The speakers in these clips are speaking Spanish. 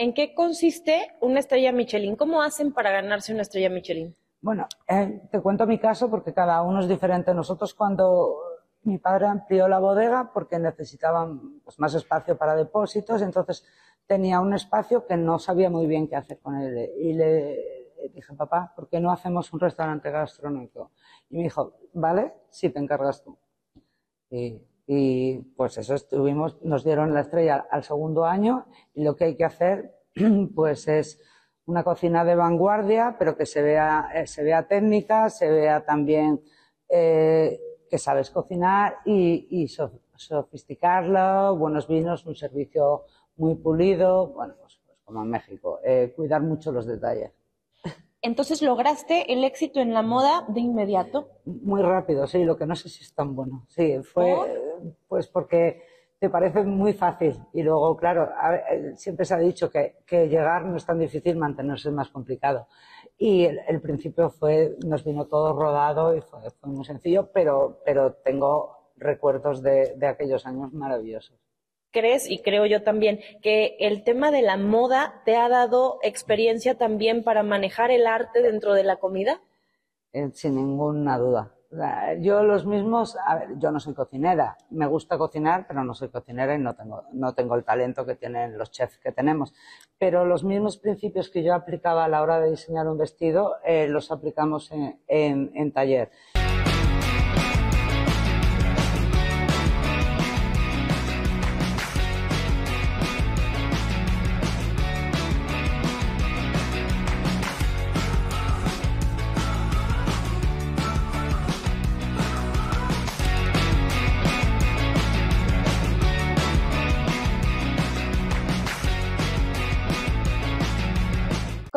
¿En qué consiste una estrella Michelin? ¿Cómo hacen para ganarse una estrella Michelin? Bueno, eh, te cuento mi caso porque cada uno es diferente. Nosotros cuando mi padre amplió la bodega porque necesitaban pues, más espacio para depósitos, entonces tenía un espacio que no sabía muy bien qué hacer con él. Y le dije, papá, ¿por qué no hacemos un restaurante gastronómico? Y me dijo, vale, sí, te encargas tú. Y, pues eso estuvimos, nos dieron la estrella al segundo año y lo que hay que hacer pues es una cocina de vanguardia, pero que se vea, eh, se vea técnica, se vea también eh, que sabes cocinar y, sofisticarlo, buenos vinos, un servicio muy pulido, bueno, pues, pues como en México, eh, cuidar mucho los detalles. Entonces lograste el éxito en la moda de inmediato. Muy rápido, sí, lo que no sé si es tan bueno. Sí, fue pues porque te parece muy fácil y luego, claro, eh, siempre se ha dicho que, llegar no es tan difícil, mantenerse es más complicado. Y el, principio fue, nos vino todo rodado y fue, muy sencillo, pero, pero tengo recuerdos de aquellos años maravillosos crees, y creo yo también, que el tema de la moda te ha dado experiencia también para manejar el arte dentro de la comida? Eh, sin ninguna duda. Yo los mismos, a ver, yo no soy cocinera, me gusta cocinar, pero no soy cocinera y no tengo, no tengo el talento que tienen los chefs que tenemos. Pero los mismos principios que yo aplicaba a la hora de diseñar un vestido, eh, los aplicamos en, en taller.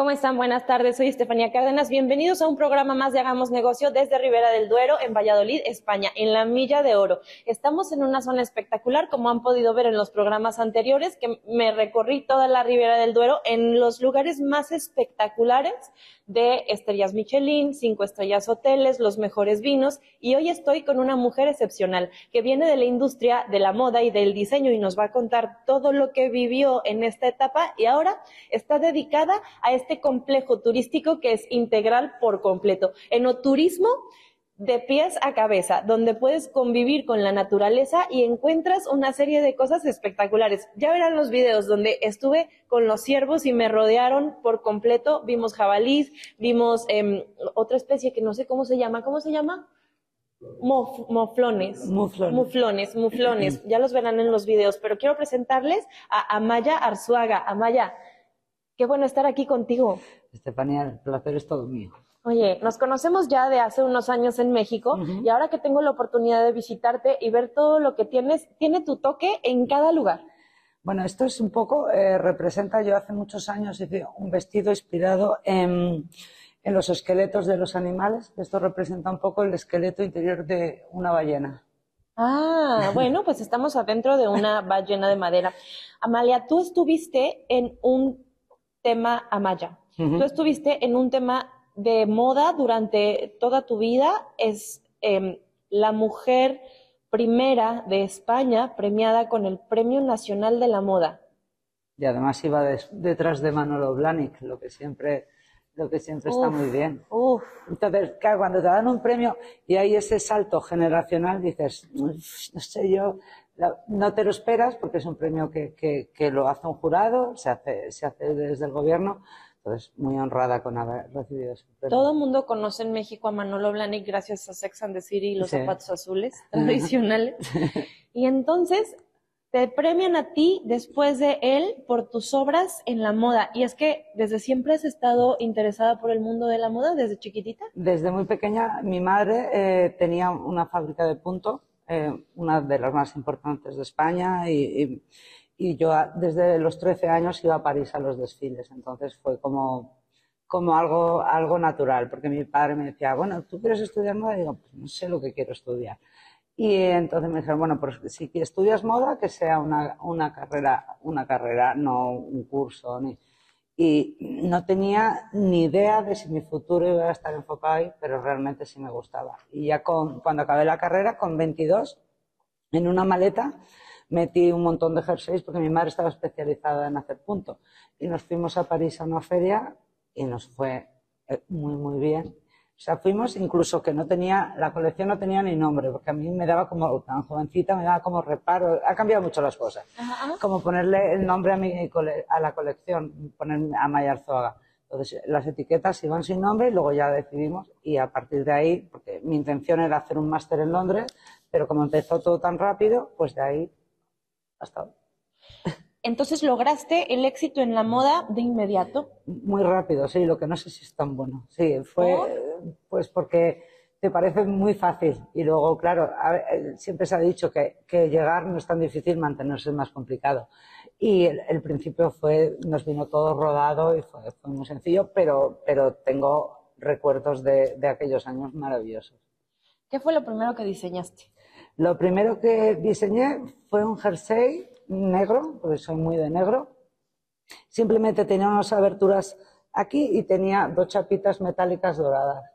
¿Cómo están? Buenas tardes, soy Estefanía Cárdenas. Bienvenidos a un programa más de Hagamos Negocio desde Ribera del Duero, en Valladolid, España, en la Milla de Oro. Estamos en una zona espectacular, como han podido ver en los programas anteriores, que me recorrí toda la Ribera del Duero en los lugares más espectaculares de estrellas Michelin, cinco estrellas hoteles, los mejores vinos y hoy estoy con una mujer excepcional que viene de la industria de la moda y del diseño y nos va a contar todo lo que vivió en esta etapa y ahora está dedicada a este complejo turístico que es integral por completo. Enoturismo de pies a cabeza, donde puedes convivir con la naturaleza y encuentras una serie de cosas espectaculares. Ya verán los videos donde estuve con los ciervos y me rodearon por completo. Vimos jabalís, vimos em, otra especie que no sé cómo se llama. ¿Cómo se llama? moflones. Muflones. Muflones, muflones. Ya los verán en los videos, pero quiero presentarles a Amaya Arzuaga. Amaya, qué bueno estar aquí contigo. Estefanía, el placer es todo mío. Oye, nos conocemos ya de hace unos años en México y ahora que tengo la oportunidad de visitarte y ver todo lo que tienes, tiene tu toque en cada lugar. Bueno, esto es un poco, eh, representa, yo hace muchos años hice un vestido inspirado en, en los esqueletos de los animales. Esto representa un poco el esqueleto interior de una ballena. Ah, bueno, pues estamos adentro de una ballena de madera. Amalia, tú estuviste en un tema Amaya. Tú estuviste en un tema de moda durante toda tu vida es em, la mujer primera de España premiada con el Premio Nacional de la Moda. Y además iba detrás de Manolo Blahnik, lo que siempre, lo que siempre está muy bien. Entonces, claro, cuando te dan un premio y hay ese salto generacional, dices, no sé yo, no te lo esperas porque es un premio que, que, lo hace un jurado, se hace, se hace desde el gobierno, entonces, muy honrada con haber recibido ese premio. Todo el mundo conoce en México a Manolo Blahnik gracias a Sex and the City y los zapatos azules tradicionales. y entonces, te premian a ti después de él por tus obras en la moda. Y es que desde siempre has estado interesada por el mundo de la moda, desde chiquitita. Desde muy pequeña, mi madre eh, tenía una fábrica de punto, eh, una de las más importantes de España, y y yo desde los 13 años iba a París a los desfiles, entonces fue como, como algo, algo natural, porque mi padre me decía, bueno, ¿tú quieres estudiar moda? Y digo, pues no sé lo que quiero estudiar. Y entonces me dijeron, bueno, pues si estudias moda, que sea una, una carrera, una carrera, no un curso. Ni... Y no tenía ni idea de si mi futuro iba a estar enfocado ahí, pero realmente sí me gustaba. Y ya con, cuando acabé la carrera, con 22, en una maleta, metí un montón de jerseys porque mi madre estaba especializada en hacer punto. Y nos fuimos a París a una feria y nos fue eh, muy, muy bien. O sea, fuimos incluso que no tenía, la colección no tenía ni nombre, porque a mí me daba como, tan jovencita, me daba como reparo, ha cambiado mucho las cosas. Como ponerle el nombre a, mi, a la colección, poner a Mayarzoga. Entonces, las etiquetas iban sin nombre y luego ya decidimos, y a partir de ahí, porque mi intención era hacer un máster en Londres, pero como empezó todo tan rápido, pues de ahí hasta hoy. Entonces lograste el éxito en la moda de inmediato. Muy rápido, sí, lo que no sé si es tan bueno. Sí, fue pues porque te parece muy fácil y luego, claro, eh, siempre se ha dicho que, llegar no es tan difícil, mantenerse es más complicado. Y el, principio fue, nos vino todo rodado y fue, muy sencillo, pero, pero tengo recuerdos de, de aquellos años maravillosos. ¿Qué fue lo primero que diseñaste? Lo primero que diseñé fue un jersey negro, porque soy muy de negro. Simplemente tenía unas aberturas aquí y tenía dos chapitas metálicas doradas.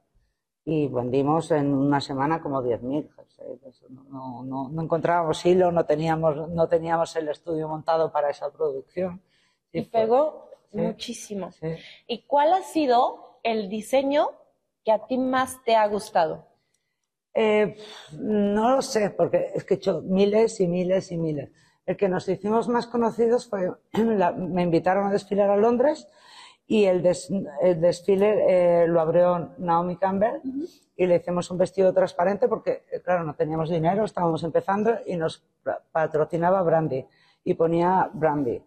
Y vendimos en una semana como 10.000 jerseys. No, no, no, encontrábamos hilo, no teníamos, no teníamos el estudio montado para esa producción. y pegó muchísimo. ¿Y cuál ha sido el diseño que a ti más te ha gustado? Eh, no lo sé, porque es que he hecho miles y miles y miles. El que nos hicimos más conocidos fue, me invitaron a desfilar a Londres y el, desfile eh, lo abrió Naomi Campbell y le hicimos un vestido transparente porque, eh, claro, no teníamos dinero, estábamos empezando y nos patrocinaba Brandy y ponía Brandy.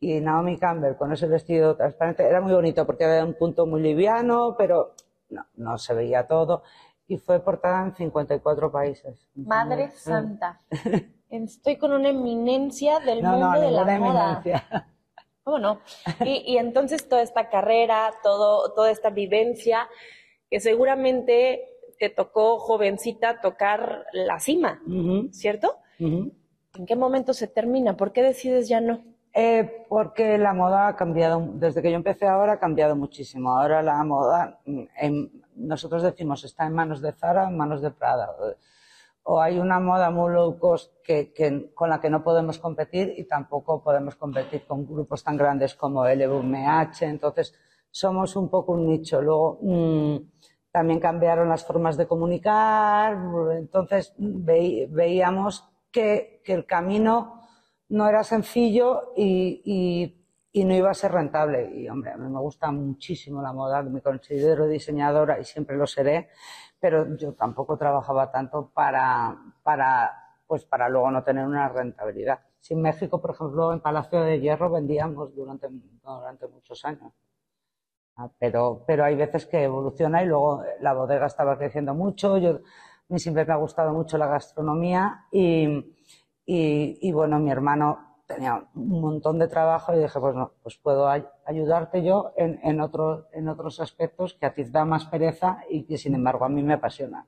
Y Naomi Campbell con ese vestido transparente era muy bonito porque era un punto muy liviano, pero no, no se veía todo. Y fue portada en 54 países. Madre Santa. Estoy con una eminencia del mundo de la moda. ¿Cómo no? Y, entonces toda esta carrera, todo, toda esta vivencia, que seguramente te tocó jovencita tocar la cima, ¿cierto? ¿En qué momento se termina? ¿Por qué decides ya no? Eh, porque la moda ha cambiado, desde que yo empecé ahora ha cambiado muchísimo. Ahora la moda, nosotros decimos, está en manos de Zara, en manos de Prada o hay una moda muy low cost que, con la que no podemos competir y tampoco podemos competir con grupos tan grandes como LVMH. Entonces, somos un poco un nicho. Luego, mm, también cambiaron las formas de comunicar. Entonces, veíamos que, el camino no era sencillo y, y, no iba a ser rentable. Y, hombre, a mí me gusta muchísimo la moda, me considero diseñadora y siempre lo seré pero yo tampoco trabajaba tanto para, para, pues para luego no tener una rentabilidad. Si en México, por ejemplo, en Palacio de Hierro vendíamos durante, durante muchos años. Ah, pero, pero hay veces que evoluciona y luego la bodega estaba creciendo mucho. Yo, a mí siempre me ha gustado mucho la gastronomía y, y, y bueno, mi hermano tenía un montón de trabajo y dije, pues no, pues puedo ayudarte yo en, en, en otros aspectos que a ti te da más pereza y que sin embargo a mí me apasiona.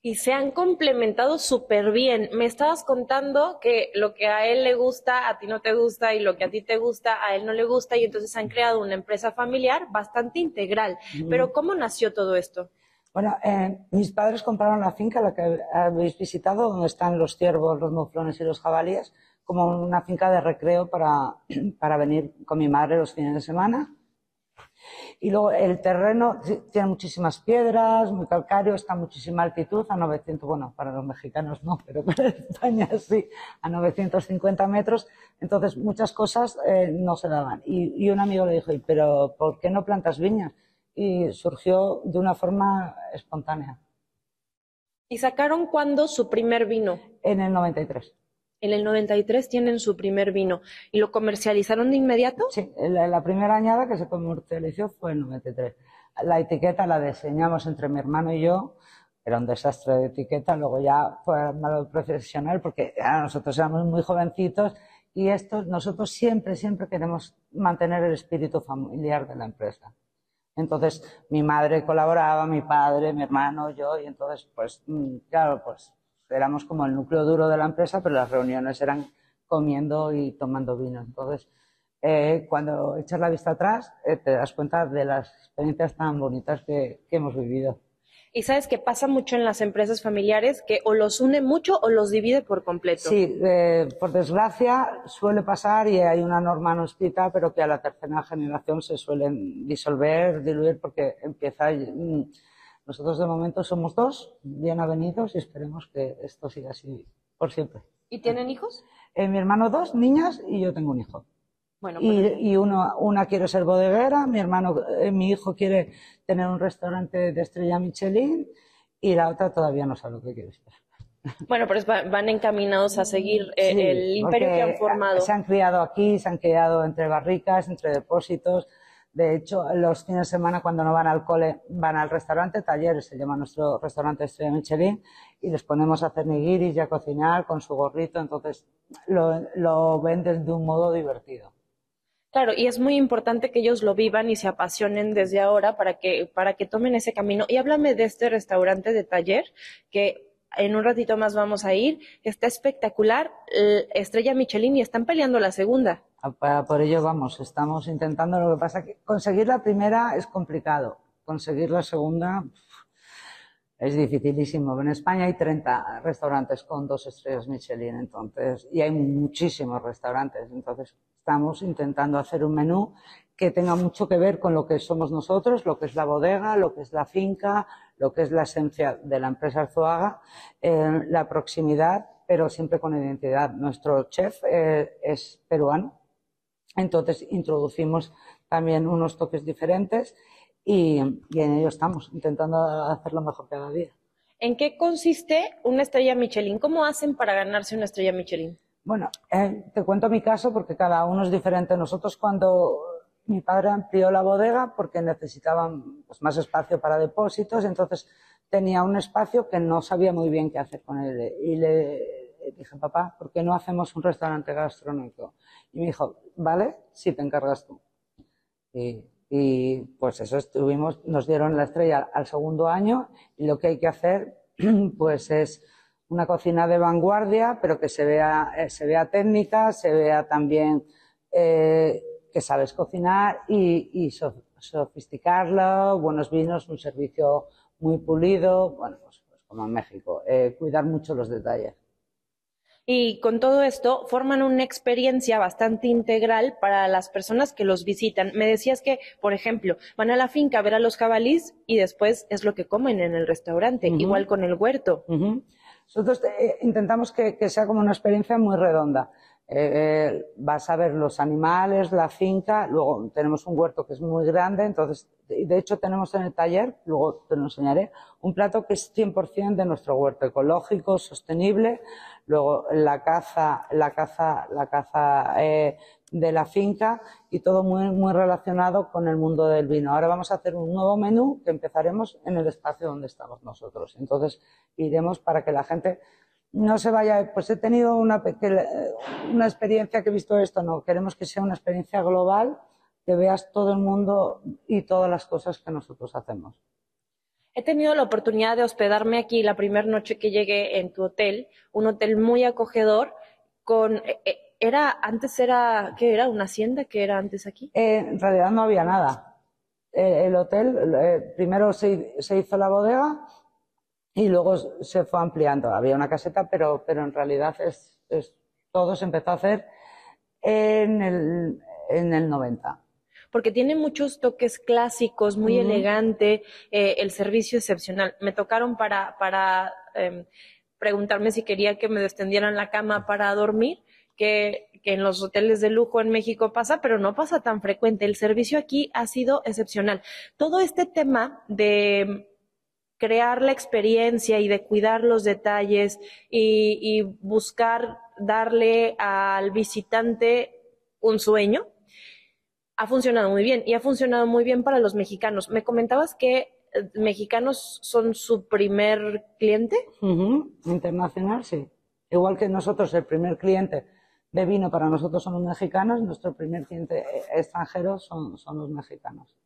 Y se han complementado súper bien. Me estabas contando que lo que a él le gusta, a ti no te gusta, y lo que a ti te gusta, a él no le gusta, y entonces han creado una empresa familiar bastante integral. Pero ¿cómo nació todo esto? Bueno, eh, mis padres compraron la finca, la que habéis visitado, donde están los ciervos, los muflones y los jabalíes como una finca de recreo para, para venir con mi madre los fines de semana. Y luego el terreno tiene muchísimas piedras, muy calcáreo, está a muchísima altitud, a 900, bueno, para los mexicanos no, pero para España sí, a 950 metros. Entonces muchas cosas eh, no se daban. Y, y, un amigo le dijo, pero ¿por qué no plantas viñas? Y surgió de una forma espontánea. ¿Y sacaron cuándo su primer vino? En el 93. En el 93 tienen su primer vino. ¿Y lo comercializaron de inmediato? Sí, la, primera añada que se comercializó fue en 93. La etiqueta la diseñamos entre mi hermano y yo. Era un desastre de etiqueta. Luego ya fue malo profesional porque nosotros éramos muy jovencitos y esto, nosotros siempre, siempre queremos mantener el espíritu familiar de la empresa. Entonces, mi madre colaboraba, mi padre, mi hermano, yo, y entonces, pues, mm, claro, pues éramos como el núcleo duro de la empresa, pero las reuniones eran comiendo y tomando vino. Entonces, eh, cuando echas la vista atrás, eh, te das cuenta de las experiencias tan bonitas que, hemos vivido. Y sabes que pasa mucho en las empresas familiares que o los une mucho o los divide por completo. Sí, eh, por desgracia suele pasar y hay una norma no escrita, pero que a la tercera generación se suelen disolver, diluir, porque empieza. Mm, nosotros de momento somos dos, bien avenidos, y esperemos que esto siga así por siempre. ¿Y tienen hijos? Eh, mi hermano dos niñas y yo tengo un hijo. Bueno, y, pues- y uno, una quiere ser bodeguera, mi hermano, eh, mi hijo quiere tener un restaurante de estrella Michelin y la otra todavía no sabe lo que quiere ser. Bueno, pero van encaminados a seguir eh, Sí, el imperio que han formado. Se han criado aquí, se han criado entre barricas, entre depósitos. De hecho, los fines de semana cuando no van al cole, van al restaurante, talleres, se llama nuestro restaurante Estrella Michelin, y les ponemos a hacer nigiris y a cocinar con su gorrito, entonces lo, lo ven de un modo divertido. Claro, y es muy importante que ellos lo vivan y se apasionen desde ahora para que, para que tomen ese camino. Y háblame de este restaurante de taller, que en un ratito más vamos a ir. Está espectacular, Estrella Michelin, y están peleando la segunda. Por ello vamos, estamos intentando, lo que pasa que conseguir la primera es complicado, conseguir la segunda es dificilísimo. En España hay 30 restaurantes con dos estrellas Michelin, entonces, y hay muchísimos restaurantes, entonces estamos intentando hacer un menú que tenga mucho que ver con lo que somos nosotros, lo que es la bodega, lo que es la finca, lo que es la esencia de la empresa Arzuaga, eh, la proximidad, pero siempre con identidad. Nuestro chef eh, es peruano, entonces introducimos también unos toques diferentes y, y en ello estamos, intentando hacerlo mejor cada día. ¿En qué consiste una estrella Michelin? ¿Cómo hacen para ganarse una estrella Michelin? Bueno, eh, te cuento mi caso porque cada uno es diferente. Nosotros cuando mi padre amplió la bodega porque necesitaban pues, más espacio para depósitos, entonces tenía un espacio que no sabía muy bien qué hacer con él. Y le dije, papá, ¿por qué no hacemos un restaurante gastronómico? Y me dijo, vale, si te encargas tú. Y, pues eso estuvimos, nos dieron la estrella al segundo año y lo que hay que hacer pues es una cocina de vanguardia, pero que se vea, eh, se vea técnica, se vea también eh, que sabes cocinar y, y so- sofisticarlo, buenos vinos, un servicio muy pulido, bueno, pues, pues como en México, eh, cuidar mucho los detalles. Y con todo esto forman una experiencia bastante integral para las personas que los visitan. Me decías que, por ejemplo, van a la finca a ver a los jabalís y después es lo que comen en el restaurante, igual con el huerto. Nosotros eh, intentamos que, que sea como una experiencia muy redonda. Eh, eh, vas a ver los animales, la finca, luego tenemos un huerto que es muy grande, entonces, de hecho tenemos en el taller, luego te lo enseñaré, un plato que es 100% de nuestro huerto, ecológico, sostenible, luego la caza, la caza, la caza eh, de la finca y todo muy, muy relacionado con el mundo del vino. Ahora vamos a hacer un nuevo menú que empezaremos en el espacio donde estamos nosotros. Entonces iremos para que la gente no se vaya, pues he tenido una, una experiencia que he visto esto, no, queremos que sea una experiencia global, que veas todo el mundo y todas las cosas que nosotros hacemos. He tenido la oportunidad de hospedarme aquí la primera noche que llegué en tu hotel, un hotel muy acogedor, con, eh, eh, era, antes era, ¿qué era? ¿Una hacienda que era antes aquí? Eh, en realidad no había nada. Eh, el hotel, eh, primero se, se hizo la bodega y luego se fue ampliando. Había una caseta, pero, pero en realidad es, es- todo se empezó a hacer en el, en el 90. porque tiene muchos toques clásicos, muy elegante, eh, el servicio excepcional. Me tocaron para, para em, preguntarme si quería que me extendieran la cama para dormir, que, que en los hoteles de lujo en México pasa, pero no pasa tan frecuente. El servicio aquí ha sido excepcional. Todo este tema de crear la experiencia y de cuidar los detalles y, y buscar darle al visitante un sueño, ha funcionado muy bien y ha funcionado muy bien para los mexicanos. Me comentabas que eh, mexicanos son su primer cliente. Internacional, sí. Igual que nosotros, el primer cliente de vino para nosotros son los mexicanos, nuestro primer cliente eh, extranjero son, son los mexicanos.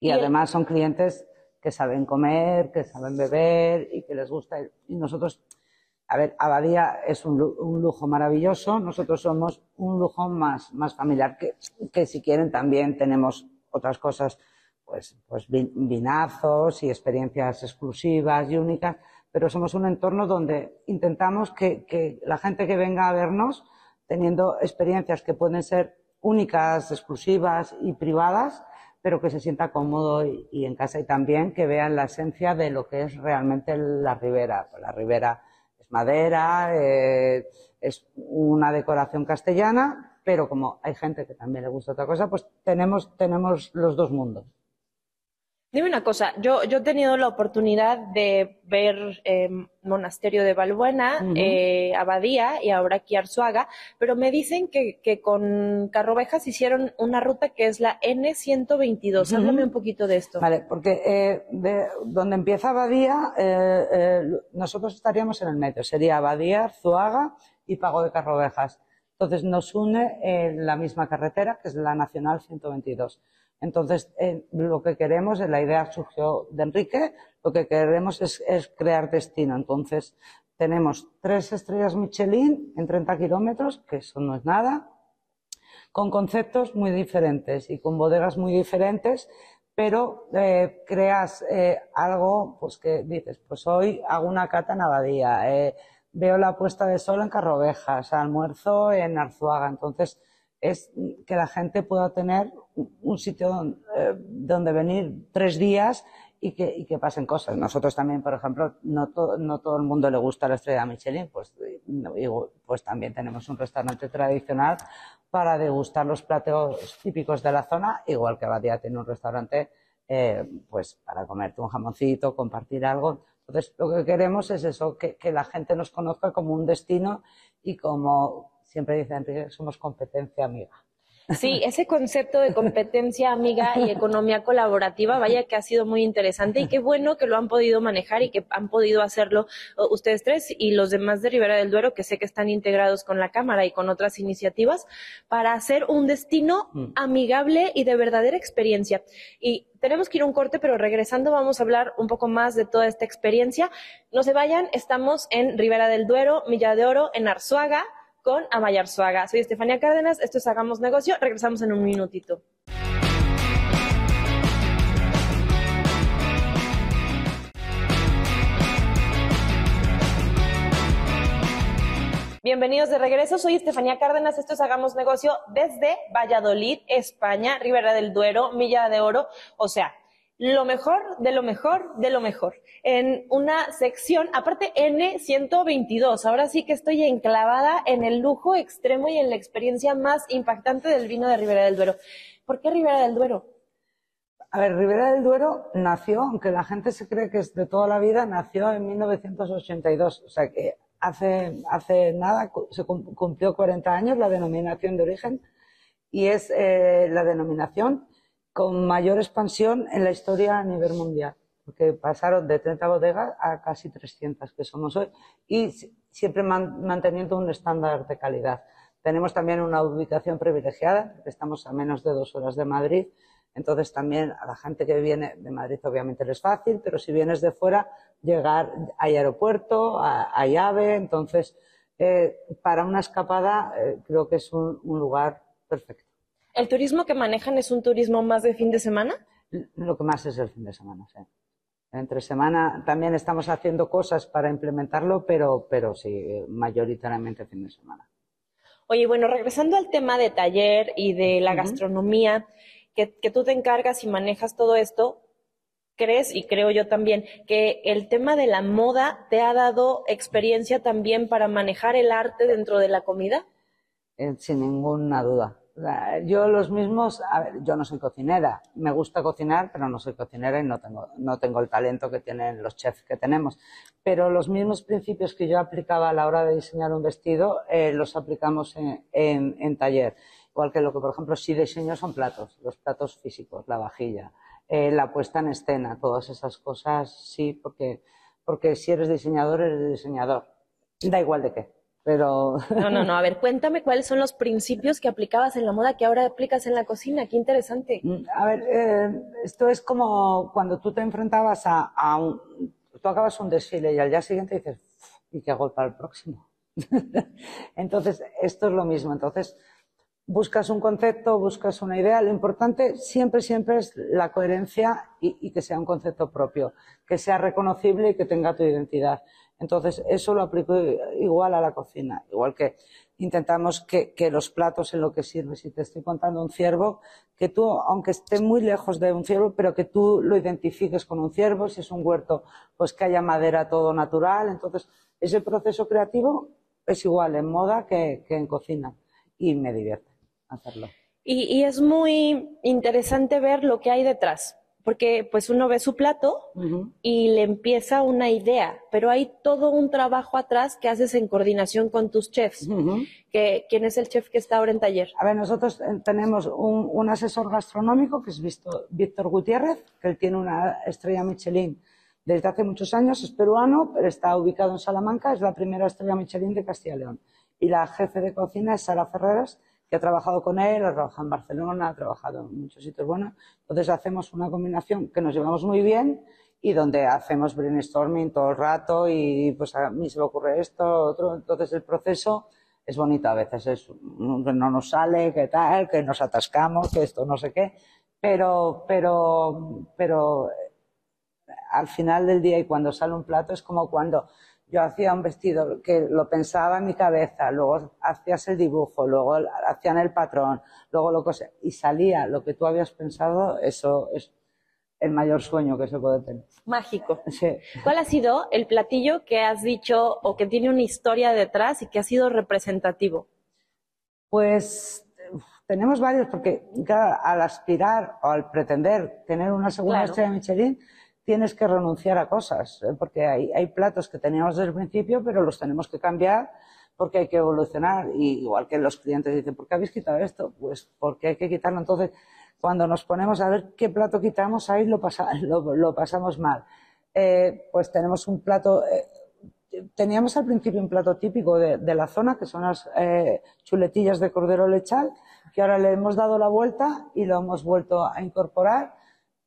Y, además son clientes que saben comer, que saben beber y que les gusta. Y nosotros, a ver, Abadía es un, un lujo maravilloso, nosotros somos un lujo más, más familiar, que, que si quieren también tenemos otras cosas pues, pues vinazos y experiencias exclusivas y únicas, pero somos un entorno donde intentamos que, que la gente que venga a vernos, teniendo experiencias que pueden ser únicas, exclusivas y privadas, pero que se sienta cómodo y, en casa y también que vean la esencia de lo que es realmente la ribera. La ribera es madera, eh, es una decoración castellana, pero como hay gente que también le gusta otra cosa, pues tenemos, tenemos los dos mundos. Dime una cosa, yo, yo he tenido la oportunidad de ver eh, Monasterio de Balbuena, eh, Abadía y ahora aquí Arzuaga, pero me dicen que, que con Carrovejas hicieron una ruta que es la N122. Háblame un poquito de esto. Vale, porque eh, de donde empieza Abadía, nosotros estaríamos en el medio. Sería Abadía, Arzuaga y Pago de Carrovejas. Entonces nos une la misma carretera, que es la Nacional 122. Entonces, eh, lo que queremos, la idea surgió de Enrique, lo que queremos es, crear destino. Entonces, tenemos tres estrellas Michelin en 30 kilómetros, que eso no es nada, con conceptos muy diferentes y con bodegas muy diferentes, pero eh, creas eh, algo, pues que dices, pues hoy hago una cata en Abadía, veo la puesta de sol en Carrovejas, almuerzo en Arzuaga. Entonces, es que la gente pueda tener un sitio eh, donde, venir tres días y que, que, pasen cosas. Nosotros también, por ejemplo, no, no todo el mundo le gusta la estrella Michelin, pues, pues también tenemos un restaurante tradicional para degustar los platos típicos de la zona, igual que Abadía tiene un restaurante eh, pues para comerte un jamoncito, compartir algo. Entonces, lo que queremos es eso, que, que la gente nos conozca como un destino y como siempre dicen que somos competencia amiga. Sí, ese concepto de competencia amiga y economía colaborativa, vaya que ha sido muy interesante y qué bueno que lo han podido manejar y que han podido hacerlo ustedes tres y los demás de Ribera del Duero, que sé que están integrados con la Cámara y con otras iniciativas, para hacer un destino mm. amigable y de verdadera experiencia. Y tenemos que ir a un corte, pero regresando vamos a hablar un poco más de toda esta experiencia. No se vayan, estamos en Ribera del Duero, Milla de Oro, en Arzuaga con Amayar Suaga. Soy Estefania Cárdenas, esto es Hagamos Negocio, regresamos en un minutito. Bienvenidos de regreso, soy Estefanía Cárdenas, esto es Hagamos Negocio desde Valladolid, España, Ribera del Duero, Milla de Oro, o sea, lo mejor de lo mejor de lo mejor. En una sección, aparte N122, ahora sí que estoy enclavada en el lujo extremo y en la experiencia más impactante del vino de Ribera del Duero. ¿Por qué Ribera del Duero? A ver, Ribera del Duero nació, aunque la gente se cree que es de toda la vida, nació en 1982. O sea que hace, hace nada se cumplió 40 años la denominación de origen y es eh, la denominación con mayor expansión en la historia a nivel mundial, porque pasaron de 30 bodegas a casi 300 que somos hoy y siempre manteniendo un estándar de calidad. Tenemos también una ubicación privilegiada, estamos a menos de dos horas de Madrid, entonces también a la gente que viene de Madrid obviamente les es fácil, pero si vienes de fuera, llegar hay aeropuerto, hay AVE, entonces eh, para una escapada eh, creo que es un lugar perfecto. ¿El turismo que manejan es un turismo más de fin de semana? Lo que más es el fin de semana, sí. Entre semana también estamos haciendo cosas para implementarlo, pero, pero sí, mayoritariamente fin de semana. Oye, bueno, regresando al tema de taller y de la gastronomía, que, que, tú te encargas y manejas todo esto, ¿crees, y creo yo también, que el tema de la moda te ha dado experiencia también para manejar el arte dentro de la comida? Eh, sin ninguna duda yo los mismos, a ver, yo no soy cocinera, me gusta cocinar, pero no soy cocinera y no tengo, no tengo el talento que tienen los chefs que tenemos. Pero los mismos principios que yo aplicaba a la hora de diseñar un vestido, eh, los aplicamos en, en, taller. Igual que lo que, por ejemplo, sí diseño son platos, los platos físicos, la vajilla, eh, la puesta en escena, todas esas cosas, sí, porque, porque si eres diseñador, eres diseñador. Da igual de qué. Pero... No, no, no. A ver, cuéntame cuáles son los principios que aplicabas en la moda que ahora aplicas en la cocina. Qué interesante. Mm, a ver, eh, esto es como cuando tú te enfrentabas a, un... Tú acabas un desfile y al día siguiente dices, ¿y qué hago para el próximo? Entonces, esto es lo mismo. Entonces, buscas un concepto, buscas una idea. Lo importante siempre, siempre es la coherencia y, que sea un concepto propio, que sea reconocible y que tenga tu identidad. Entonces, eso lo aplico igual a la cocina, igual que intentamos que, los platos en lo que sirve, si te estoy contando un ciervo, que tú, aunque esté muy lejos de un ciervo, pero que tú lo identifiques con un ciervo, si es un huerto, pues que haya madera todo natural. Entonces, ese proceso creativo es igual en moda que en cocina y me divierte hacerlo. Y, es muy interesante ver lo que hay detrás, porque pues uno ve su plato y le empieza una idea, pero hay todo un trabajo atrás que haces en coordinación con tus chefs. que, ¿Quién es el chef que está ahora en taller? A ver, nosotros eh, tenemos un, asesor gastronómico que es Víctor Gutiérrez, que él tiene una estrella Michelin desde hace muchos años, es peruano, pero está ubicado en Salamanca, es la primera estrella Michelin de Castilla y León. Y la jefe de cocina es Sara Ferreras, que ha trabajado con él, ha trabajado en Barcelona, ha trabajado en muchos sitios buenos. Entonces hacemos una combinación que nos llevamos muy bien y donde hacemos brainstorming todo el rato y pues a mí se me ocurre esto, otro. Entonces el proceso es bonito a veces, es, no nos sale, que tal, que nos atascamos, que esto no sé qué, pero, pero, pero al final del día y cuando sale un plato es como cuando yo hacía un vestido que lo pensaba en mi cabeza, luego hacías el dibujo, luego hacían el patrón, luego lo cosé, y salía lo que tú habías pensado, eso es el mayor sueño que se puede tener. Mágico. ¿Cuál ha sido el platillo que has dicho o que tiene una historia detrás y que ha sido representativo? Pues tenemos varios, porque al aspirar o al pretender tener una segunda estrella Michelin, tienes que renunciar a cosas, ¿eh? porque hay, platos que teníamos desde el principio, pero los tenemos que cambiar porque hay que evolucionar. Y igual que los clientes dicen, ¿por qué habéis quitado esto? Pues porque hay que quitarlo. Entonces, cuando nos ponemos a ver qué plato quitamos, ahí lo, lo, pasamos mal. Eh, pues tenemos un plato, eh, teníamos al principio un plato típico de, de la zona, que son las chuletillas de cordero lechal, que ahora le hemos dado la vuelta y lo hemos vuelto a incorporar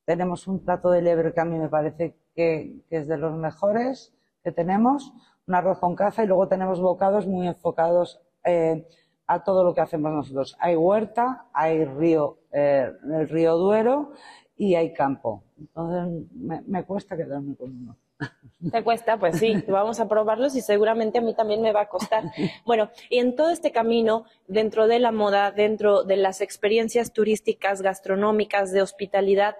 tenemos un plato de lebre que a mí me parece que, es de los mejores que tenemos, un arroz con caza y luego tenemos bocados muy enfocados eh, a todo lo que hacemos nosotros. Hay huerta, hay río, eh, el río Duero y hay campo. Entonces me, cuesta quedarme con uno. ¿Te cuesta? Pues sí, vamos a probarlos y seguramente a mí también me va a costar. Bueno, y en todo este camino, dentro de la moda, dentro de las experiencias turísticas, gastronómicas, de hospitalidad,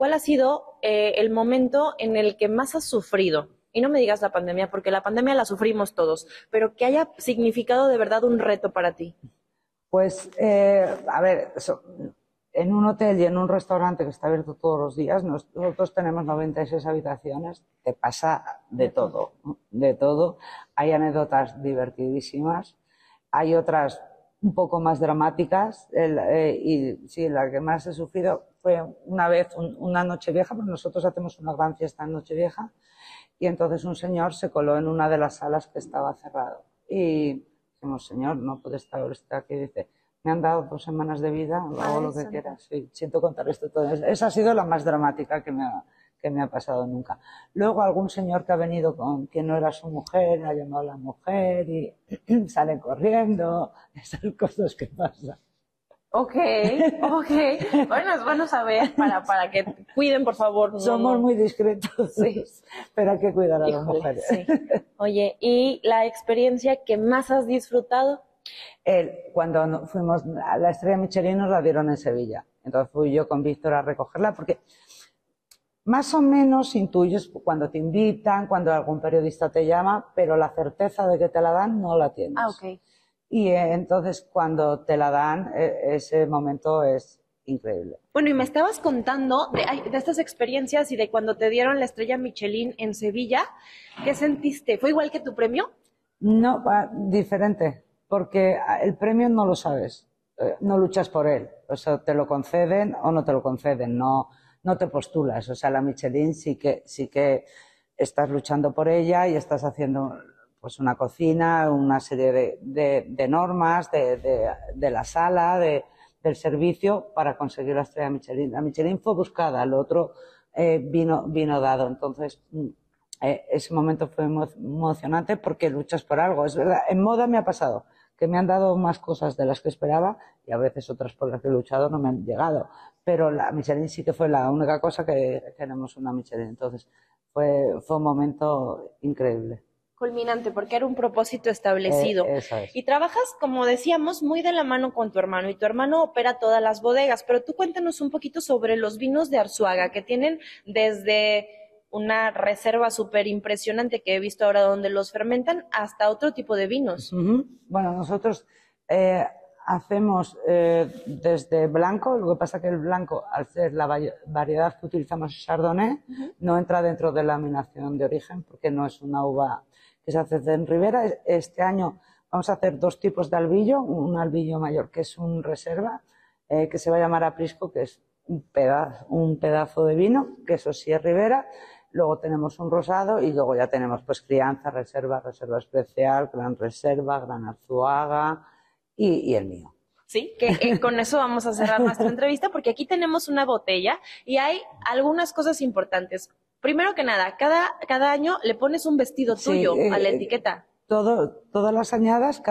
¿cuál ha sido eh, el momento en el que más has sufrido? Y no me digas la pandemia, porque la pandemia la sufrimos todos, pero que haya significado de verdad un reto para ti. Pues, eh, a ver, en un hotel y en un restaurante que está abierto todos los días, nosotros tenemos 96 habitaciones, te pasa de todo, de todo. Hay anécdotas divertidísimas, hay otras un poco más dramáticas eh, y sí, la que más he sufrido fue una vez una noche vieja, porque nosotros hacemos una gran fiesta en Nochevieja, y entonces un señor se coló en una de las salas que estaba cerrado. Y dijimos, señor, no puede estar usted aquí. Dice, me han dado dos semanas de vida, hago lo que quieras. Sí, siento contar esto todo. Esa ha sido la más dramática que me ha, que me ha pasado nunca. Luego algún señor que ha venido con que no era su mujer, ha llamado a la mujer y sale corriendo, esas cosas que pasan. Ok, ok. Bueno, es bueno saber para, para que cuiden, por favor. Somos muy discretos, sí. pero hay que cuidar a las mujeres. Oye, ¿y la experiencia que más has disfrutado? El, cuando fuimos a la estrella Michelin nos la dieron en Sevilla. Entonces fui yo con Víctor a recogerla porque más o menos intuyes cuando te invitan, cuando algún periodista te llama, pero la certeza de que te la dan no la tienes. Ah, ok. Y eh, entonces cuando te la dan, e, ese momento es increíble. Bueno, y me estabas contando de, de, estas experiencias y de cuando te dieron la estrella Michelin en Sevilla. ¿Qué sentiste? ¿Fue igual que tu premio? No, diferente, porque el premio no lo sabes, eh, no luchas por él. O sea, te lo conceden o no te lo conceden, no, no te postulas. O sea, la Michelin sí que, sí que estás luchando por ella y estás haciendo pues una cocina, una serie de, normas de, la sala, del servicio para conseguir la estrella Michelin. La Michelin fue buscada, el otro eh, vino, vino dado. Entonces, mm, eh, ese momento fue emocionante porque luchas por algo. Es verdad, en moda me ha pasado que me han dado más cosas de las que esperaba y a veces otras por las que he luchado no me han llegado. Pero la Michelin sí que fue la única cosa que tenemos una Michelin. Entonces fue, fue un momento increíble culminante, porque era un propósito establecido. Eh, y trabajas, como decíamos, muy de la mano con tu hermano, y tu hermano opera todas las bodegas, pero tú cuéntanos un poquito sobre los vinos de Arzuaga, que tienen desde una reserva súper impresionante que he visto ahora donde los fermentan, hasta otro tipo de vinos. Bueno, nosotros eh, hacemos eh, desde blanco, lo que pasa que el blanco, al ser la variedad que utilizamos Chardonnay, no entra dentro de la laminación de origen porque no es una uva que se hace en Ribera. Este año vamos a hacer dos tipos de albillo, un albillo mayor que es un reserva, eh, que se va a llamar aprisco, que es un pedazo, un pedazo de vino, que eso sí es Ribera. Luego tenemos un rosado y luego ya tenemos pues crianza, reserva, reserva especial, gran reserva, gran arzuaga y, el mío. Sí, que eh, con eso vamos a cerrar nuestra entrevista porque aquí tenemos una botella y hay algunas cosas importantes. Primero que nada, cada, cada año le pones un vestido tuyo a la eh, etiqueta. Todo, todas las añadas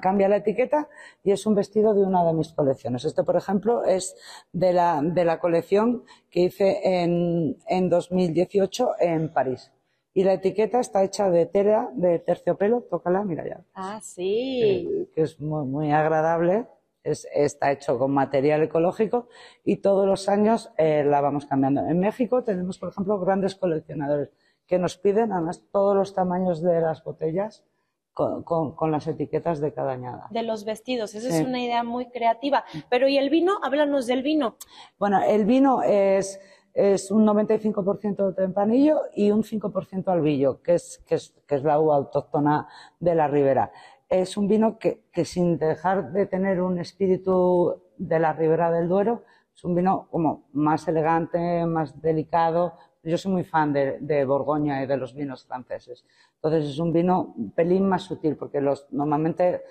cambia la etiqueta y es un vestido de una de mis colecciones. Este, por ejemplo, es de la, de la colección que hice en, en 2018 en París. Y la etiqueta está hecha de tela de terciopelo, tócala, mira ya. Ah, sí. Que es muy, muy agradable está hecho con material ecológico y todos los años eh, la vamos cambiando. En México tenemos, por ejemplo, grandes coleccionadores que nos piden además todos los tamaños de las botellas con, las etiquetas de cada añada. De los vestidos, esa es una idea muy creativa. Pero ¿y el vino? Háblanos del vino. Bueno, el vino es, es un 95% de tempranillo y un 5% albillo, que es, que es, que es la uva autóctona de la ribera es un vino que, sin dejar de tener un espíritu de la Ribera del Duero, es un vino como más elegante, más delicado. Yo soy muy fan de, Borgoña y de los vinos franceses. Entonces es un vino un pelín más sutil, porque los normalmente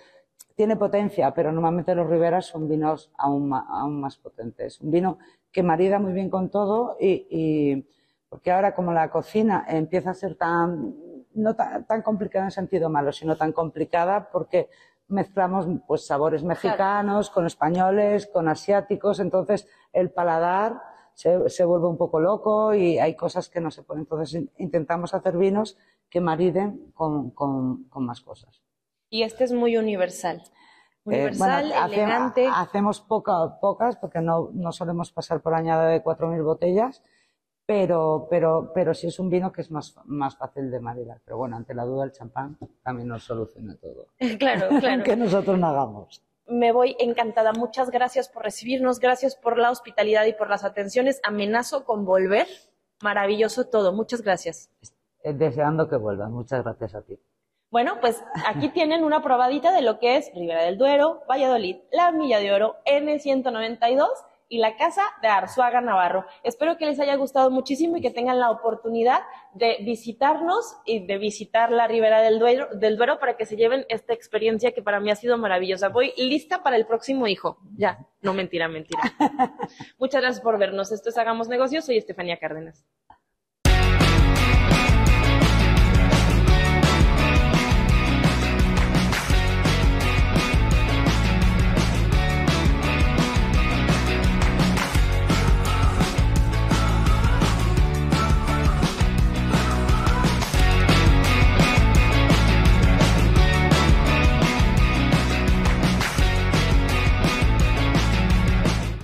tiene potencia, pero normalmente los Riberas son vinos aún más, aún más potentes. Un vino que marida muy bien con todo y, y porque ahora como la cocina empieza a ser tan no tan, complicada en sentido malo, sino tan complicada porque mezclamos pues sabores mexicanos con españoles, con asiáticos, entonces el paladar se, se, vuelve un poco loco y hay cosas que no se pueden. Entonces intentamos hacer vinos que mariden con, con, más cosas. Y este es muy universal. Eh, universal, elegante. Hacemos pocas porque no, no solemos pasar por añada de 4.000 botellas pero, pero, pero sí es un vino que es más, más fácil de maridar. Pero bueno, ante la duda el champán también nos soluciona todo. claro, claro. que nosotros no hagamos. Me voy encantada. Muchas gracias por recibirnos, gracias por la hospitalidad y por las atenciones. Amenazo con volver. Maravilloso todo. Muchas gracias. Deseando que vuelvan. Muchas gracias a ti. Bueno, pues aquí tienen una probadita de lo que es Ribera del Duero, Valladolid, La Milla de Oro, N192 y la casa de Arzuaga Navarro. Espero que les haya gustado muchísimo y que tengan la oportunidad de visitarnos y de visitar la Ribera del Duero, del Duero para que se lleven esta experiencia que para mí ha sido maravillosa. Voy lista para el próximo hijo. Ya, no mentira, mentira. Muchas gracias por vernos. Esto es Hagamos Negocios. Soy Estefanía Cárdenas.